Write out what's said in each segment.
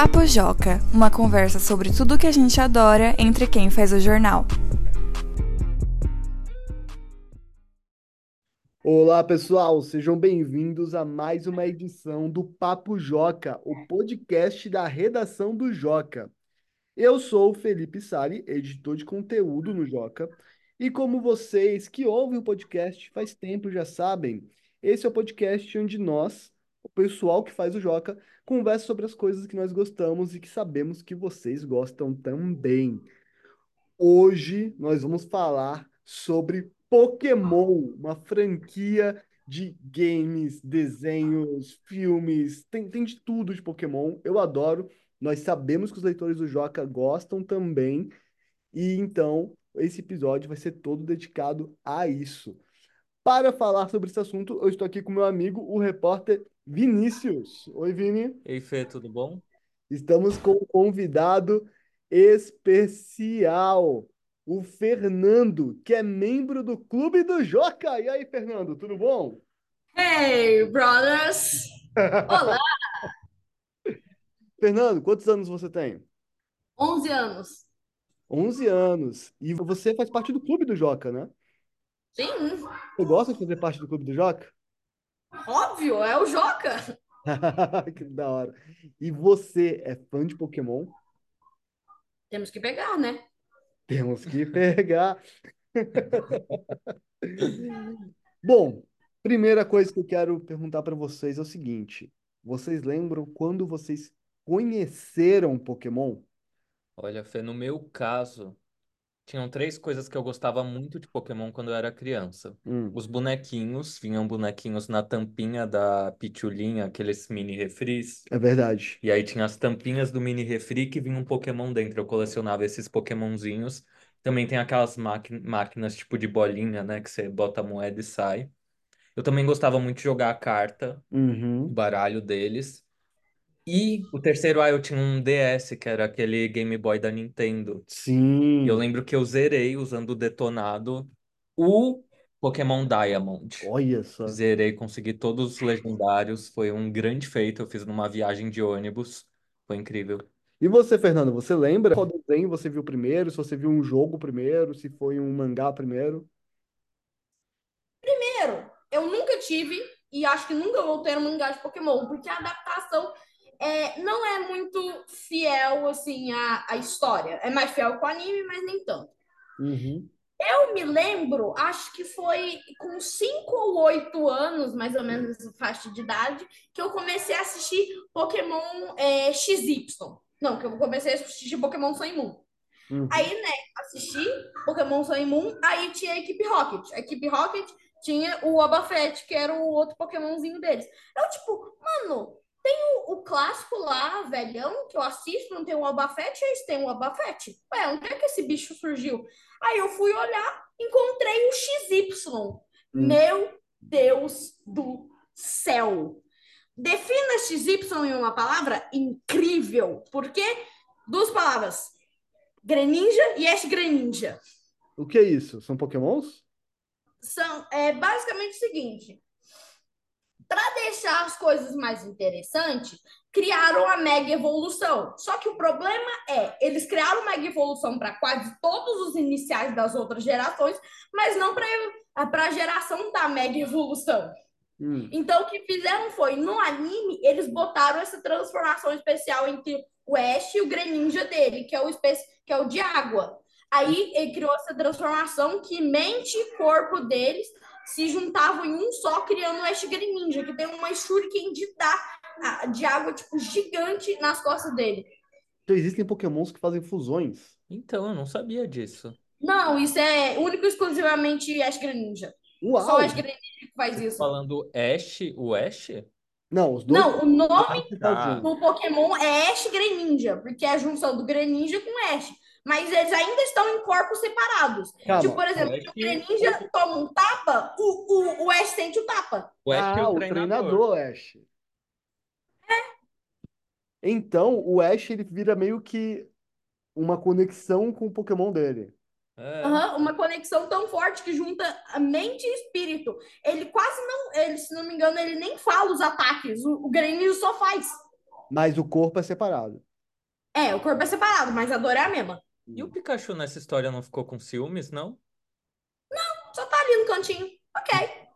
Papo Joca, uma conversa sobre tudo que a gente adora entre quem faz o jornal. Olá, pessoal, sejam bem-vindos a mais uma edição do Papo Joca, o podcast da redação do Joca. Eu sou o Felipe Sali, editor de conteúdo no Joca, e como vocês que ouvem o podcast faz tempo já sabem, esse é o podcast onde nós, o pessoal que faz o Joca, conversa sobre as coisas que nós gostamos e que sabemos que vocês gostam também. Hoje nós vamos falar sobre Pokémon, uma franquia de games, desenhos, filmes, tem, tem de tudo de Pokémon. Eu adoro. Nós sabemos que os leitores do Joca gostam também. E então, esse episódio vai ser todo dedicado a isso. Para falar sobre esse assunto, eu estou aqui com meu amigo, o repórter Vinícius. Oi, Vini. Ei, Fê, tudo bom? Estamos com um convidado especial, o Fernando, que é membro do Clube do Joca. E aí, Fernando, tudo bom? Hey, brothers! Olá! Fernando, quantos anos você tem? 11 anos. 11 anos. E você faz parte do Clube do Joca, né? Sim, Você gosta de fazer parte do Clube do Joca? Óbvio, é o Joca. Que da hora. E você é fã de Pokémon? Temos que pegar, né? Temos que pegar. Bom, primeira coisa que eu quero perguntar para vocês é o seguinte: vocês lembram quando vocês conheceram Pokémon? Olha, Fê, no meu caso, tinham três coisas que eu gostava muito de Pokémon quando eu era criança. Hum, Os bonequinhos, vinham bonequinhos na tampinha da pitulinha, aqueles mini refris. é verdade. E aí tinha as tampinhas do mini refri que vinha um Pokémon dentro. Eu colecionava esses Pokémonzinhos. Também tem aquelas máqui- máquinas tipo de bolinha, né? Que você bota a moeda e sai. Eu também gostava muito de jogar a carta, o Uhum. baralho deles. E o terceiro, ah, eu tinha um DS, que era aquele Game Boy da Nintendo. E eu Sim. lembro que eu zerei usando o detonado o Pokémon Diamond. Olha só. Zerei, consegui todos os legendários. Foi um grande feito. Eu fiz numa viagem de ônibus. Foi incrível. E você, Fernando, você lembra qual desenho você viu primeiro? Se você viu um jogo primeiro, se foi um mangá primeiro? Primeiro, eu nunca tive e acho que nunca vou ter um mangá de Pokémon, porque a adaptação é, não é muito fiel assim à, à história. É mais fiel com o anime, mas nem tanto. Uhum. Eu me lembro, acho que foi com 5 ou 8 anos, mais ou menos faixa de idade, que eu comecei a assistir Pokémon é, XY. Não, que eu comecei a assistir Pokémon Sun e Moon. Uhum. Aí, né, assisti Pokémon Sun e Moon, aí tinha a equipe Rocket. A equipe Rocket tinha o Obafet, que era o outro Pokémonzinho deles. Eu, tipo, mano, tem o, o clássico lá, velhão, que eu assisto, não tem o Obafet, eles têm o Obafet. Ué, onde é que esse bicho surgiu? Aí eu fui olhar, encontrei o XY. Hum. Meu Deus do céu! Defina XY em uma palavra incrível. Por quê? Duas palavras. Greninja e Ash Greninja. O que é isso? São Pokémons? São é, basicamente o seguinte: deixar as coisas mais interessantes, criaram a Mega Evolução. Só que o problema é, eles criaram Mega Evolução para quase todos os iniciais das outras gerações, mas não para a geração da Mega Evolução. Hum. Então, o que fizeram foi, no anime, eles botaram essa transformação especial entre o Ash e o Greninja dele, que é o, espe- que é o de água. Aí ele criou essa transformação que mente e corpo deles se juntavam em um só, criando o Ash Greninja, que tem uma shuriken de, da, de água tipo, gigante nas costas dele. Então existem Pokémons que fazem fusões. Então, eu não sabia disso. Não, isso é único e exclusivamente Ash Greninja. Só Uau! o Ash Greninja que faz isso. Falando Ash, o Ash? Não, os dois Não, o nome que tá tá. do Pokémon é Ash Greninja, porque é a junção do Greninja com Ash. Mas eles ainda estão em corpos separados. Calma. Tipo, por exemplo, Ash- se o Greninja toma um tapa, o, o, o Ash sente o tapa. O Ash é Ah, o o treinador. treinador Ash. Então, o Ash ele vira meio que uma conexão com o Pokémon dele. É. Aham, uma conexão tão forte que junta a mente e espírito. Ele quase não, ele, se não me engano, ele nem fala os ataques. O, o Greninja só faz. Mas o corpo é separado. É, o corpo é separado, mas a dor é a mesma. E o Pikachu nessa história não ficou com ciúmes, não? Só tá ali no cantinho. Ok.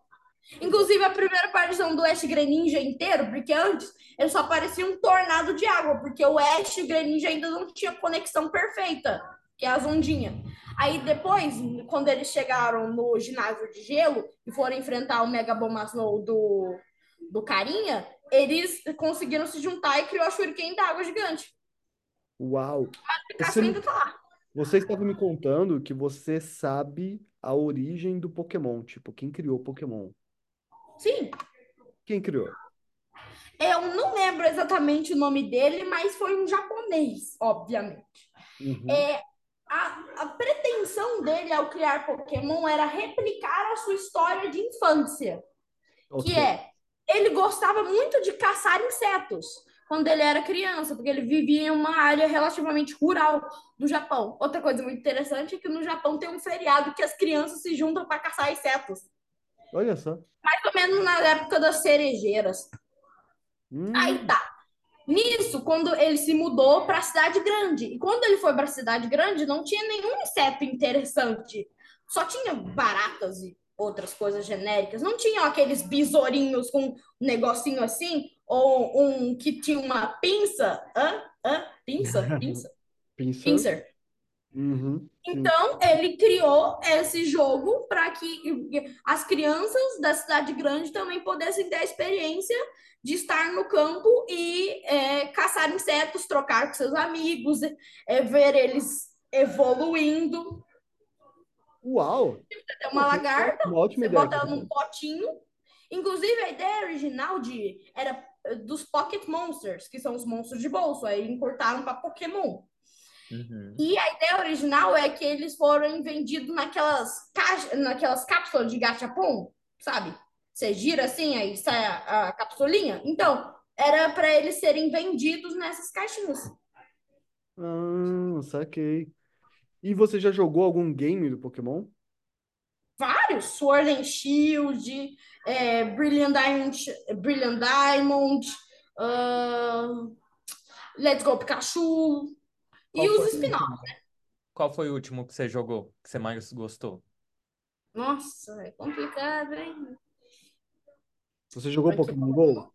Inclusive, a primeira aparição do Ash Greninja inteiro, porque antes ele só parecia um tornado de água, porque o Ash Greninja ainda não tinha conexão perfeita, que é as ondinhas. Aí depois, quando eles chegaram no ginásio de gelo e foram enfrentar o Mega Bomasnow do, do Carinha, eles conseguiram se juntar e criou a Shuriken d'água gigante. Uau! O Pikachu Você- ainda tá lá. Você estava me contando que você sabe a origem do Pokémon, tipo, quem criou o Pokémon? Sim, Quem criou? eu não lembro exatamente o nome dele, mas foi um japonês, obviamente. Uhum. É, a, a pretensão dele ao criar Pokémon era replicar a sua história de infância, Ok. que é ele gostava muito de caçar insetos quando ele era criança, porque ele vivia em uma área relativamente rural do Japão. Outra coisa muito interessante é que no Japão tem um feriado que as crianças se juntam para caçar insetos, Olha só. mais ou menos na época das cerejeiras. Hum, Aí tá. Nisso, quando ele se mudou para a cidade grande. E quando ele foi para a cidade grande, não tinha nenhum inseto interessante. Só tinha baratas e outras coisas genéricas. Não tinham aqueles besourinhos com um negocinho assim, ou um que tinha uma pinça. Hã? Hã? Pinça? Pinça? pincer. Pincer. Uhum. Então, ele criou esse jogo para que as crianças da cidade grande também pudessem ter a experiência de estar no campo e é, caçar insetos, trocar com seus amigos, é, ver eles evoluindo. Uau! Tem uma lagarta, Uma ótima você ideia. bota ela num potinho. Inclusive, a ideia original de era dos Pocket Monsters, que são os monstros de bolso, aí encurtaram para Pokémon. Uhum. E a ideia original é que eles foram vendidos naquelas, caixa, naquelas cápsulas de gachapon, sabe? Você gira assim, aí sai a, a capsulinha. Então, era para eles serem vendidos nessas caixinhas. Ah, saquei. E você já jogou algum game do Pokémon? Vários, Sword and Shield, é, Brilliant Diamond, Brilliant Diamond ah, Let's Go Pikachu Qual e os spin-offs. último? Qual foi o último que você jogou, que você mais gostou? Nossa, é complicado, hein? Você jogou Aqui. Pokémon Go?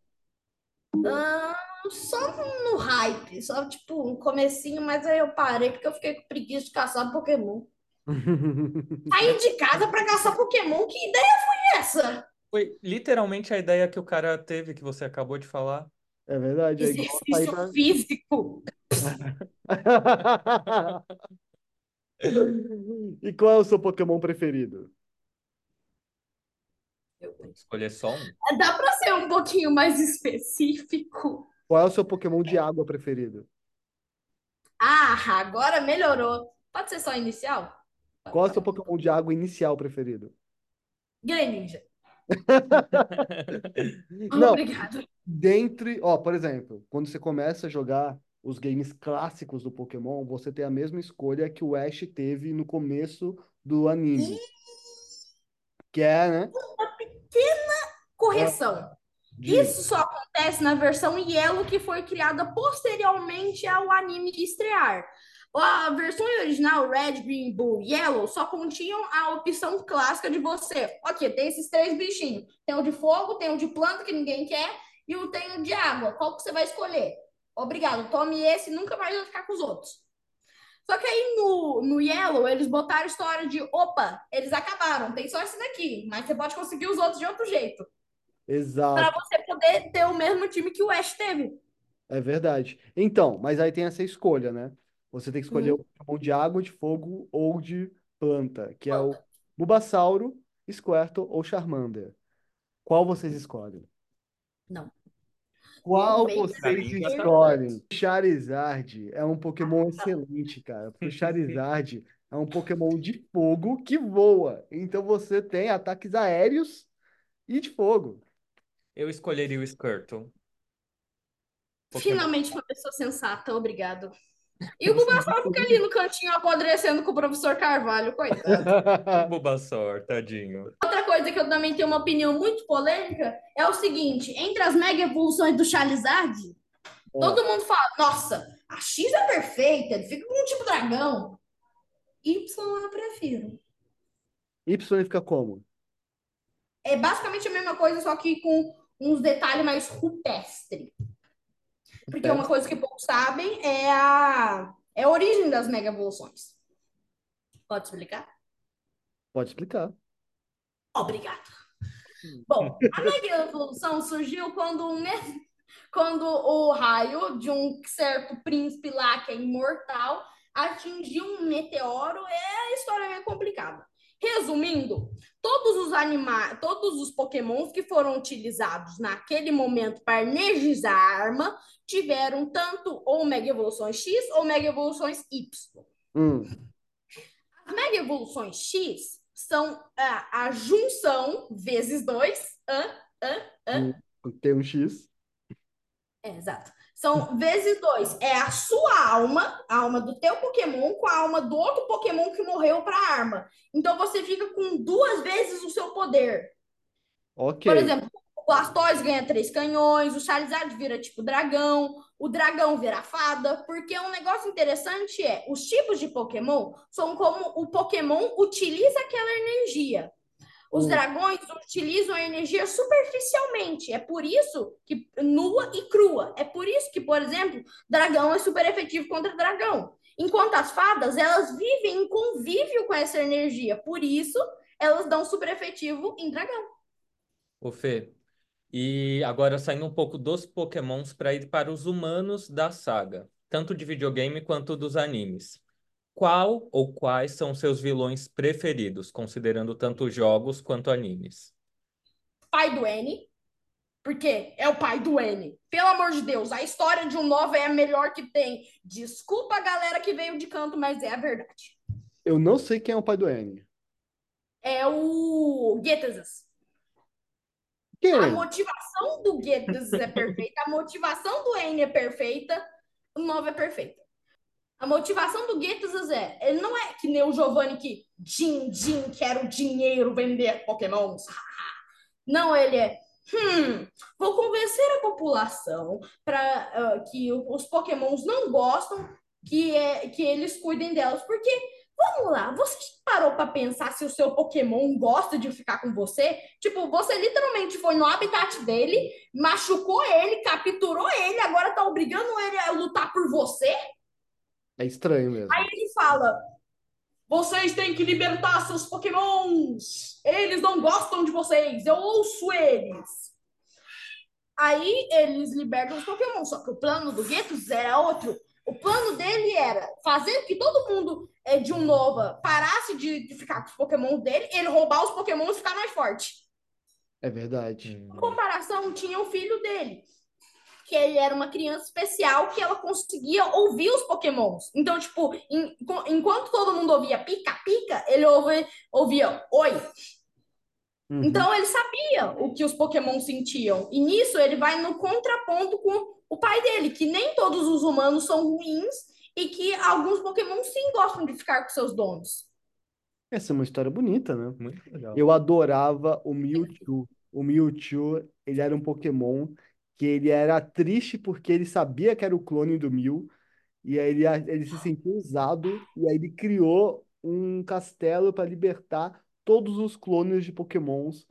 Ah, só no hype, só tipo no comecinho, mas aí eu parei porque eu fiquei com preguiça de caçar Pokémon. Sair de casa pra caçar Pokémon, que ideia foi essa? Foi literalmente a ideia que o cara teve, que você acabou de falar. É verdade, é Exercício pra... físico. E qual é o seu Pokémon preferido? Escolher só um. Dá pra ser um pouquinho mais específico? Qual é o seu Pokémon de água preferido? Ah, agora melhorou. Pode ser só inicial? Qual é o seu Pokémon de água inicial preferido? Greninja. Não, Obrigado. dentre, ó, por exemplo, quando você começa a jogar os games clássicos do Pokémon, você tem a mesma escolha que o Ash teve no começo do anime. Que é, né? Correção. de- Isso só acontece na versão Yellow que foi criada posteriormente ao anime estrear. A versão original, Red, Green, Blue, Yellow, só continham a opção clássica de você. Ok, tem esses três bichinhos. Tem o de fogo, tem o de planta que ninguém quer e o tem o de água. Qual que você vai escolher? Obrigado, tome esse, nunca mais vai ficar com os outros. Só que aí no, no Yellow, eles botaram a história de, opa, eles acabaram, tem só esse daqui, mas você pode conseguir os outros de outro jeito para Exato, você poder ter o mesmo time que o Ash teve. é verdade. Então, mas aí tem essa escolha, né? Você tem que escolher Uhum. o Pokémon de água, de fogo ou de planta, que é o. Bulbasauro, Squirtle ou Charmander. Qual vocês escolhem? Não. Qual vocês tá escolhem? Charizard é um Pokémon excelente, cara. Porque o Charizard é um Pokémon de fogo que voa. Então você tem ataques aéreos e de fogo. Eu escolheria o Squirtle. Pokémon. Finalmente uma pessoa sensata, obrigado. E o Bulbasaur fica ali no cantinho apodrecendo com o professor Carvalho, coitado. Bulbasaur, tadinho. Outra coisa que eu também tenho uma opinião muito polêmica é o seguinte: entre as mega evoluções do Charizard, todo mundo fala, nossa, A X é perfeita, ele fica com um tipo dragão. Y eu prefiro. Y fica como? É basicamente a mesma coisa, só que com uns detalhes mais rupestre. Porque uma coisa que poucos sabem é a, é a origem das mega evoluções. Pode explicar? Pode explicar. Obrigado. Bom, a mega evolução surgiu quando, um, quando o raio de um certo príncipe lá, que é imortal, atingiu um meteoro. É a história é meio complicada. Resumindo, todos os animais, todos os pokémons que foram utilizados naquele momento para energizar a arma tiveram tanto ou Mega Evoluções X ou Mega Evoluções Y. Hum. As Mega Evoluções X são a, a junção vezes dois. Hã? Hã? Hã? Tem um X. É, exato. São vezes dois. É a sua alma, a alma do teu Pokémon, com a alma do outro Pokémon que morreu para a arma. Então você fica com duas vezes o seu poder. Ok. Por exemplo, o Blastoise ganha três canhões, o Charizard vira tipo dragão, o dragão vira fada, porque um negócio interessante é, os tipos de Pokémon são como o Pokémon utiliza aquela energia. Os Hum. dragões utilizam a energia superficialmente. É por isso que nua e crua. É por isso que, por exemplo, dragão é super efetivo contra dragão. Enquanto as fadas, elas vivem em convívio com essa energia. Por isso, elas dão super efetivo em dragão. Ô Fê, e agora saindo um pouco dos Pokémons para ir para os humanos da saga, tanto de videogame quanto dos animes. Qual ou quais são seus vilões preferidos, considerando tanto jogos quanto animes? Pai do N. Porque é o pai do N. Pelo amor de Deus, a história de um Nova é a melhor que tem. Desculpa a galera que veio de canto, mas é a verdade. Eu não sei quem é o pai do N. É o Getazes. Quem A motivação do Guedes é perfeita, a motivação do N é perfeita, o Nova é perfeita. A motivação do Guedes é, ele não é que nem o Giovanni que din, din, quero dinheiro, vender pokémons. Não, ele é, hum, vou convencer a população para que o- os pokémons não gostam que, é, que eles cuidem delas, porque Vamos lá, você parou para pensar se o seu Pokémon gosta de ficar com você? Tipo, você literalmente foi no habitat dele, machucou ele, capturou ele, agora tá obrigando ele a lutar por você? É estranho mesmo. Aí ele fala: Vocês têm que libertar seus Pokémons! Eles não gostam de vocês, eu ouço eles. Aí eles libertam os Pokémon, só que o plano do Getos era outro. O plano dele era fazer que todo mundo é, de um Nova parasse de, de ficar com os Pokémon dele, ele roubar os Pokémon e ficar mais forte. É verdade. Em comparação, tinha o filho dele, que ele era uma criança especial que ela conseguia ouvir os Pokémons. Então, tipo, em- enquanto todo mundo ouvia pica-pica, ele ouvia, ouvia oi. Uhum. Então ele sabia o que os Pokémon sentiam. E nisso ele vai no contraponto com o pai dele, que nem todos os humanos são ruins e que alguns Pokémon sim gostam de ficar com seus donos. Essa é uma história bonita, né? Muito legal. Eu adorava o Mewtwo. O Mewtwo, ele era um Pokémon que ele era triste porque ele sabia que era o clone do Mew e aí ele, ele se sentiu usado e aí ele criou um castelo para libertar todos os clones de Pokémons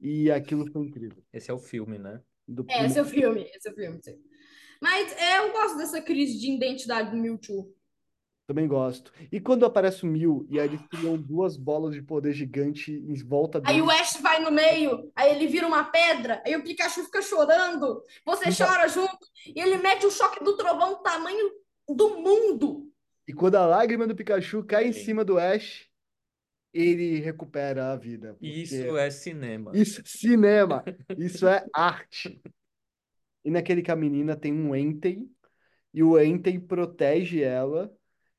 e aquilo foi incrível. Esse é o filme, né? Do É, esse é o filme, esse é o filme. sim. Mas é, eu gosto dessa crise de identidade do Mewtwo. Também gosto. E quando aparece o Mew e aí eles criam duas bolas de poder gigante em volta Aí dele. o Ash vai no meio, aí ele vira uma pedra, aí o Pikachu fica chorando, você Então- chora junto, e ele mete o choque do trovão do tamanho do mundo. E quando a lágrima do Pikachu cai em cima do Ash, ele recupera a vida. Isso é cinema. Isso é cinema. Isso é arte. E naquele que a menina tem um Entei, e o Entei protege ela,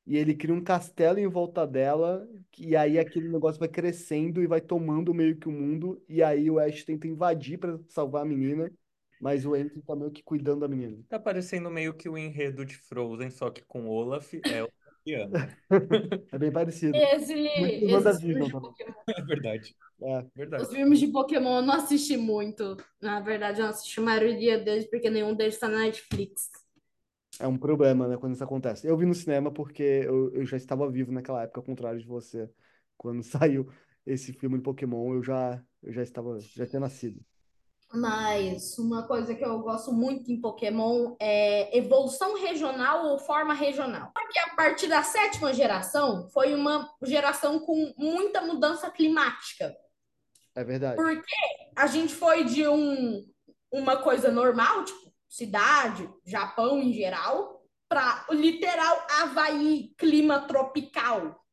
e ele cria um castelo em volta dela, e aí aquele negócio vai crescendo e vai tomando meio que o mundo, e aí o Ash tenta invadir para salvar a menina, mas o Entei tá meio que cuidando da menina. Tá parecendo meio que o enredo de Frozen, só que com Olaf é o. É bem parecido. Esse, Muito esses filmes de. Pokémon, É verdade. É. os Verdade. filmes de Pokémon eu não assisti muito. Na verdade, eu não assisti a maioria deles, porque nenhum deles tá na Netflix. É um problema, né, quando isso acontece. Eu vi no cinema porque eu, eu já estava vivo naquela época, ao contrário de você. Quando saiu esse filme de Pokémon, eu já, eu já estava, já tinha nascido. Mas uma coisa que eu gosto muito em Pokémon é evolução regional ou forma regional. Porque a partir da sétima geração foi uma geração com muita mudança climática. É verdade. Porque a gente foi de um, uma coisa normal, tipo cidade, Japão em geral, para o literal Havaí, clima tropical.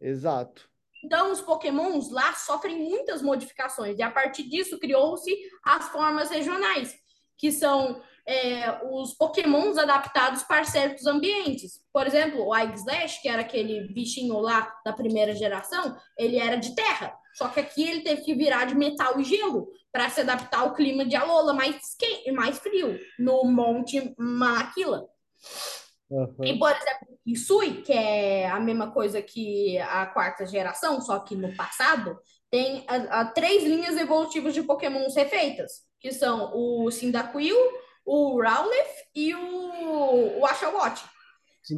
Exato. Então, os pokémons lá sofrem muitas modificações, e a partir disso criou-se as formas regionais, que são é, os pokémons adaptados para certos ambientes. Por exemplo, o Aigslash, que era aquele bichinho lá da primeira geração, ele era de terra. Só que aqui ele teve que virar de metal e gelo para se adaptar ao clima de Alola mais, quente, mais frio, no Monte Maquila. Uhum. E, por exemplo, Isui, que é a mesma coisa que a quarta geração, só que no passado, tem a, a três linhas evolutivas de Pokémon refeitas, que são o Cyndaquil, o Rowlet e o, o Oshawott.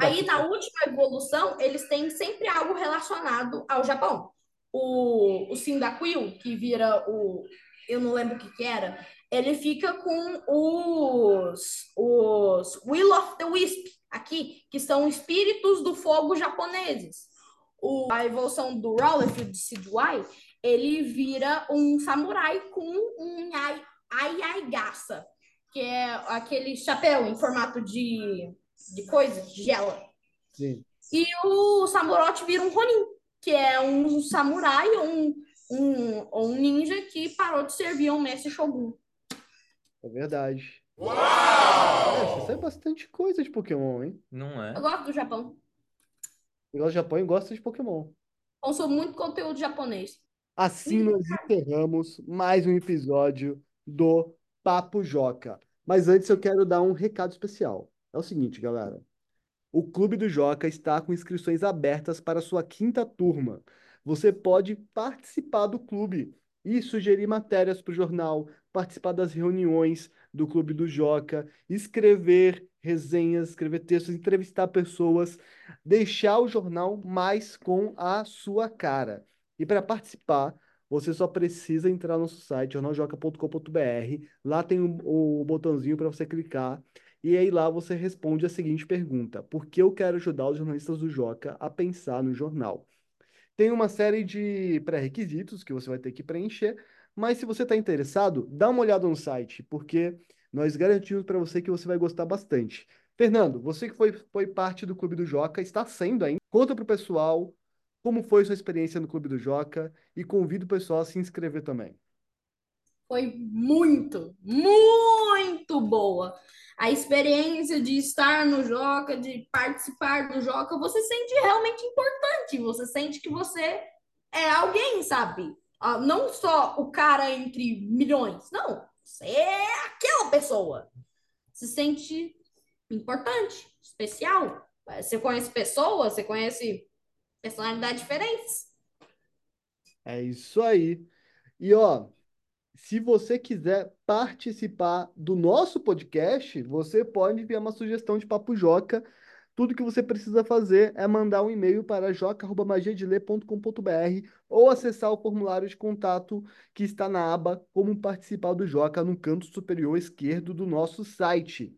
Aí, na última evolução, eles têm sempre algo relacionado ao Japão. O, o Cyndaquil, que vira o... Eu não lembro o que que era. Ele fica com os, os Will of the Wisp, aqui, que são espíritos do fogo japoneses. O, a evolução do Rowlet de Sidwai, ele vira um samurai com um ai, ai, ai gaça, que é aquele chapéu em formato de, de coisa, de gela. Sim. E o Samurott vira um Ronin, que é um samurai um, um, um ninja que parou de servir ao mestre Shogun. É verdade. É, você sabe bastante coisa de Pokémon, hein? Não é? Eu gosto do Japão. Eu gosto do Japão e gosto de Pokémon. Consumo muito conteúdo japonês. Assim nós encerramos mais um episódio do Papo Joca. Mas antes eu quero dar um recado especial. É o seguinte, galera. O Clube do Joca está com inscrições abertas para a sua quinta turma. Você pode participar do clube e sugerir matérias para o jornal, participar das reuniões do Clube do Joca, escrever resenhas, escrever textos, entrevistar pessoas, deixar o jornal mais com a sua cara. E para participar, você só precisa entrar no nosso site, jornaljoca.com.br. Lá tem o, o botãozinho para você clicar. E aí lá você responde a seguinte pergunta: Por que eu quero ajudar os jornalistas do Joca a pensar no jornal? Tem uma série de pré-requisitos que você vai ter que preencher, mas se você está interessado, dá uma olhada no site, porque nós garantimos para você que você vai gostar bastante. Fernando, você que foi, foi parte do Clube do Joca, está sendo ainda. Conta para o pessoal como foi sua experiência no Clube do Joca e convido o pessoal a se inscrever também. Foi muito, muito boa. A experiência de estar no Joca, de participar do Joca, você sente realmente importante. Você sente que você é alguém, sabe? Ah, Não só o cara entre milhões. Não, você é aquela pessoa. Se sente importante, especial. Você conhece pessoas, você conhece personalidades diferentes. É isso aí. E ó, se você quiser participar do nosso podcast, você pode enviar uma sugestão de Papo Joca. Tudo que você precisa fazer é mandar um e-mail para joca.magiadeler.com.br ou acessar o formulário de contato que está na aba Como Participar do Joca no canto superior esquerdo do nosso site.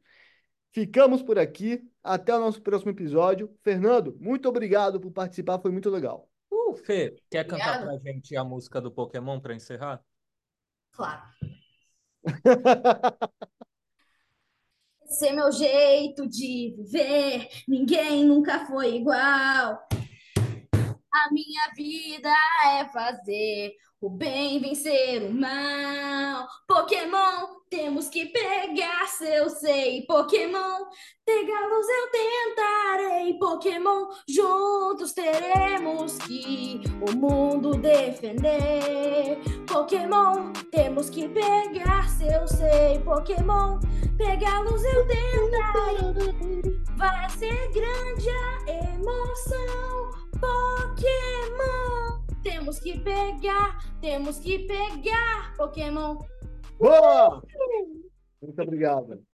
Ficamos por aqui. Até o nosso próximo episódio. Fernando, muito obrigado por participar, foi muito legal. Uh, Fê, quer cantar Obrigada. pra gente a música do Pokémon para encerrar? Claro. Esse é meu jeito de viver, ninguém nunca foi igual. A minha vida é fazer o bem vencer o mal. Pokémon, temos que pegar seu sei. Pokémon, pegá-los eu tentarei. Pokémon, juntos teremos que o mundo defender. Pokémon, temos que pegar seu sei. Pokémon, pegá-los eu tentarei. Vai ser grande a emoção. Pokémon, temos que pegar, temos que pegar. Pokémon, Boa! Muito obrigado.